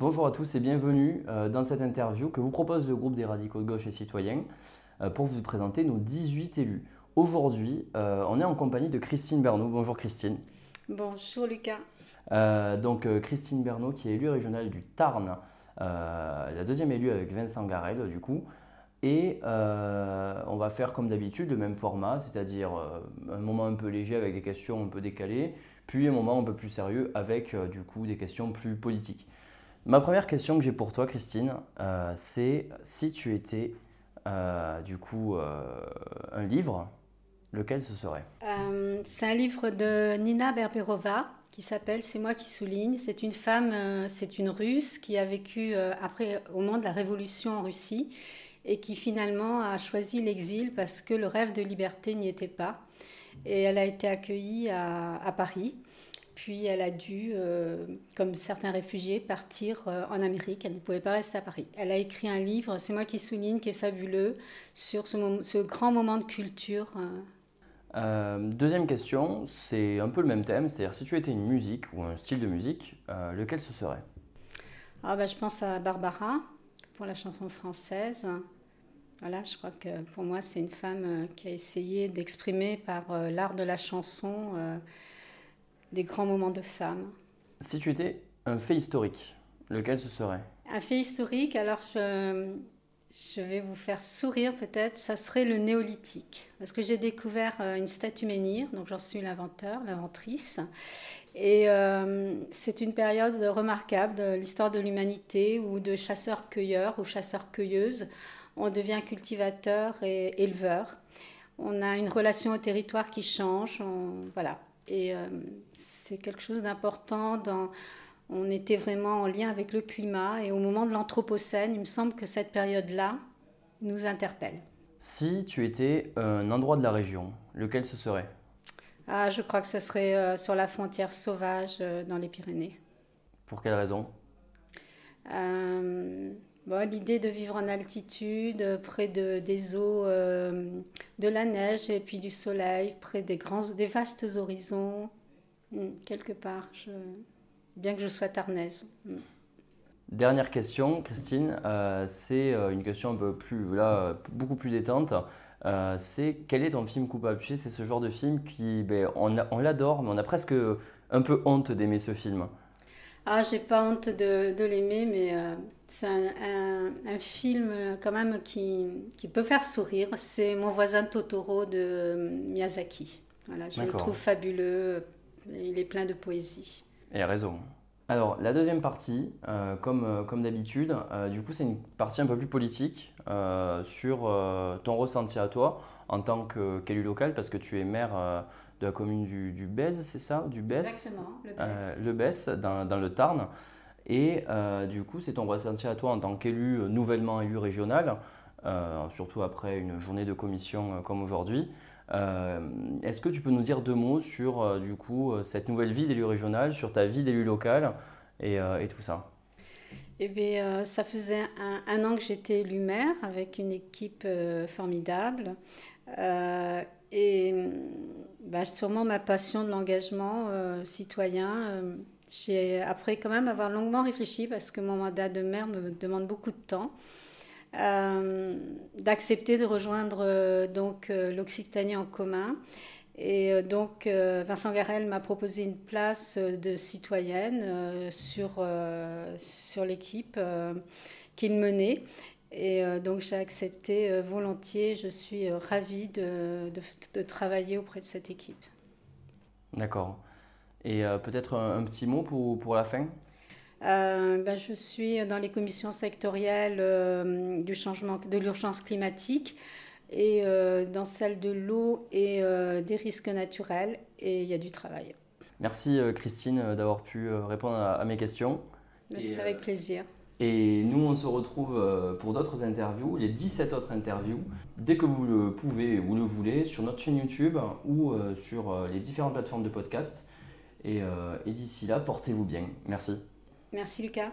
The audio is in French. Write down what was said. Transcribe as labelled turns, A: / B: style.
A: Bonjour à tous et bienvenue euh, dans cette interview que vous propose le groupe des radicaux de gauche et citoyens euh, pour vous présenter nos 18 élus. Aujourd'hui, euh, on est en compagnie de Christine Bernot. Bonjour Christine.
B: Bonjour Lucas.
A: donc Christine Bernot qui est élue régionale du Tarn, la deuxième élue avec Vincent Garel du coup. Et on va faire comme d'habitude le même format, c'est-à-dire un moment un peu léger avec des questions un peu décalées, puis un moment un peu plus sérieux avec du coup des questions plus politiques. Ma première question que j'ai pour toi, Christine, euh, c'est si tu étais euh, du coup euh, un livre, lequel ce serait?
B: C'est un livre de Nina Berberova qui s'appelle C'est moi qui souligne. C'est une femme, c'est une Russe qui a vécu après au moment de la révolution en Russie et qui finalement a choisi l'exil parce que le rêve de liberté n'y était pas. Et elle a été accueillie à Paris. Puis elle a dû, euh, comme certains réfugiés, partir euh, en Amérique. Elle ne pouvait pas rester à Paris. Elle a écrit un livre, c'est moi qui souligne, qui est fabuleux, sur ce, grand moment de culture.
A: Euh. deuxième question, c'est un peu le même thème, c'est-à-dire si tu étais une musique ou un style de musique, lequel ce serait?
B: Ah bah, Je pense à Barbara pour la chanson française. Voilà, je crois que pour moi, c'est une femme qui a essayé d'exprimer par l'art de la chanson des grands moments de femmes.
A: Si tu étais un fait historique, lequel ce serait?
B: Un fait historique, alors je, je vais vous faire sourire peut-être, ça serait le néolithique. Parce que j'ai découvert euh, une statue menhir, donc j'en suis l'inventeur, l'inventrice. Et euh, c'est une période remarquable de l'histoire de l'humanité où de chasseurs-cueilleurs ou chasseurs-cueilleuses, on devient cultivateur et éleveur. On a une relation au territoire qui change. voilà. Et euh, c'est quelque chose d'important. Dans, on était vraiment en lien avec le climat. Et au moment de l'Anthropocène, il me semble que cette période-là nous interpelle.
A: Si tu étais un endroit de la région, lequel ce serait?
B: Ah, Je crois que ce serait euh, sur la frontière sauvage euh, dans les Pyrénées.
A: Pour quelle raison?
B: L'idée de vivre en altitude, près de, des eaux, euh, de la neige et puis du soleil, près des, grands, des vastes horizons, hmm, quelque part, bien que je sois tarnaise. Hmm.
A: Dernière question, Christine, euh, c'est euh, une question un peu plus, là, beaucoup plus détente. c'est quel est ton film coupable c'est ce genre de film qui, ben, on, on l'adore, mais on a presque un peu honte d'aimer ce film.
B: Ah, j'ai pas honte de, de l'aimer, mais euh, c'est un, un, film euh, quand même qui, qui, peut faire sourire. C'est Mon voisin Totoro de euh, Miyazaki. Voilà, je le trouve fabuleux. Il est plein de poésie.
A: Et a raison. Alors, la deuxième partie, comme, comme d'habitude, du coup, c'est une partie un peu plus politique sur ton ressenti à toi en tant qu'élu local, parce que tu es maire de la commune du, du Bèze, c'est ça Du Bèze?
B: Exactement,
A: le Bèze. Euh, dans, dans, le Tarn. Et euh, du coup, c'est ton ressenti à toi en tant qu'élu, euh, nouvellement élu régional, surtout après une journée de commission comme aujourd'hui. Est-ce que tu peux nous dire deux mots sur du coup cette nouvelle vie d'élu régional, sur ta vie d'élu local et, tout ça?
B: Eh bien, ça faisait un, an que j'étais élu maire avec une équipe formidable. Et bah, sûrement ma passion de l'engagement euh, citoyen, euh, j'ai après quand même avoir longuement réfléchi parce que mon mandat de maire me demande beaucoup de temps. Euh, d'accepter de rejoindre donc l'Occitanie en commun. Et donc Vincent Garel m'a proposé une place de citoyenne sur, sur l'équipe qu'il menait. Et euh, donc j'ai accepté euh, volontiers. Je suis euh, ravie de, de, travailler auprès de cette équipe.
A: D'accord. Et peut-être un, petit mot pour, pour la fin?
B: Ben, je suis dans les commissions sectorielles du changement, de l'urgence climatique et dans celle de l'eau et des risques naturels. Et il y a du travail.
A: Merci Christine d'avoir pu répondre à, à mes questions.
B: Ben, c'est avec plaisir.
A: Et nous, on se retrouve euh, pour d'autres interviews, les 17 autres interviews, dès que vous le pouvez ou le voulez, sur notre chaîne YouTube ou euh, sur euh, les différentes plateformes de podcast. Et, et d'ici là, portez-vous bien. Merci.
B: Merci Lucas.